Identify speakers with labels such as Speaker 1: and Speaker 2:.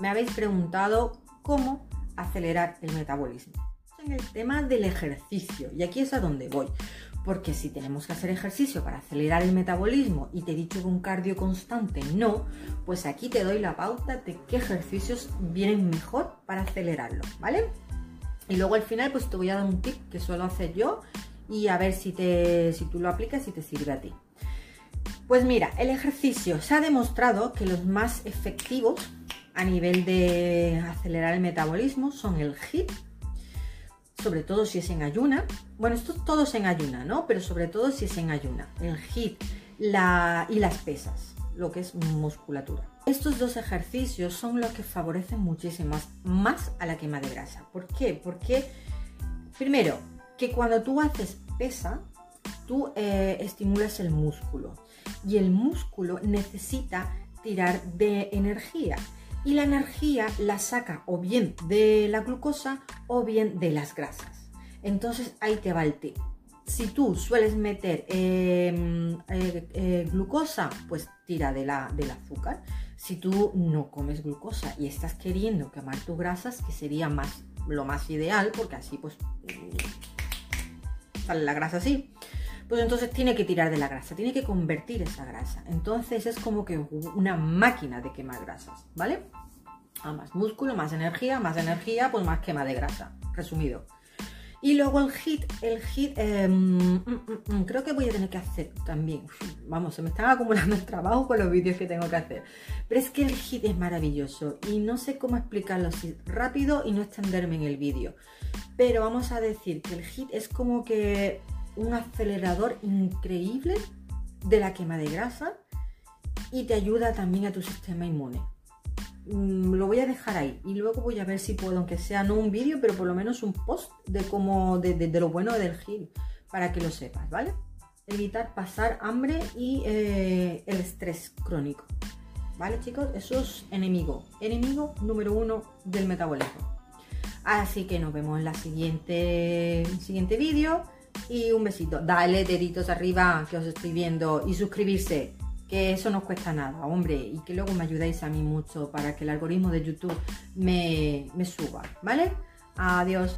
Speaker 1: me habéis preguntado cómo acelerar el metabolismo. En el tema del ejercicio, y aquí es a donde voy. Porque si tenemos que hacer ejercicio para acelerar el metabolismo y te he dicho que un cardio constante no, pues aquí te doy la pauta de qué ejercicios vienen mejor para acelerarlo, ¿vale? Y luego al final pues te voy a dar un tip que suelo hacer yo y a ver si, te, si tú lo aplicas y te sirve a ti. Pues mira, el ejercicio se ha demostrado que los más efectivos a nivel de acelerar el metabolismo son el HIIT, sobre todo si es en ayuna. Bueno, esto todos en ayuna, ¿no? Pero sobre todo si es en ayuna. El HIIT la, y las pesas, lo que es musculatura. Estos dos ejercicios son los que favorecen muchísimo más a la quema de grasa. ¿Por qué? Porque, primero, que cuando tú haces pesa, tú eh, estimulas el músculo y el músculo necesita tirar de energía y la energía la saca o bien de la glucosa o bien de las grasas. Entonces ahí te va el tip. Si tú sueles meter em, eh, eh, glucosa, pues tira de la, del azúcar. Si tú no comes glucosa y estás queriendo quemar tus grasas, que sería más, lo más ideal, porque así pues sale la grasa así, pues entonces tiene que tirar de la grasa, tiene que convertir esa grasa. Entonces es como que una máquina de quemar grasas, ¿vale? A más músculo, más energía, más energía, pues más quema de grasa, resumido. Y luego el hit, el hit, em, mm, mm, mm, creo que voy a tener que hacer también. Vamos, se me están acumulando el trabajo con los vídeos que tengo que hacer. Pero es que el hit es maravilloso y no sé cómo explicarlo así rápido y no extenderme en el vídeo. Pero vamos a decir que el hit es como que un acelerador increíble de la quema de grasa y te ayuda también a tu sistema inmune. Mm, lo voy a dejar ahí y luego voy a ver si puedo, aunque sea no un vídeo, pero por lo menos un post de cómo, de, lo bueno del gel, para que lo sepas, ¿vale? Evitar pasar hambre y eh, el estrés crónico. ¿Vale, chicos? Eso es enemigo. Enemigo número uno del metabolismo. Así que nos vemos en la siguiente, siguiente vídeo y un besito. Dale deditos arriba que os estoy viendo y suscribirse, que eso no cuesta nada, hombre, y que luego me ayudáis a mí mucho para que el algoritmo de YouTube me, me suba, ¿vale? Adiós.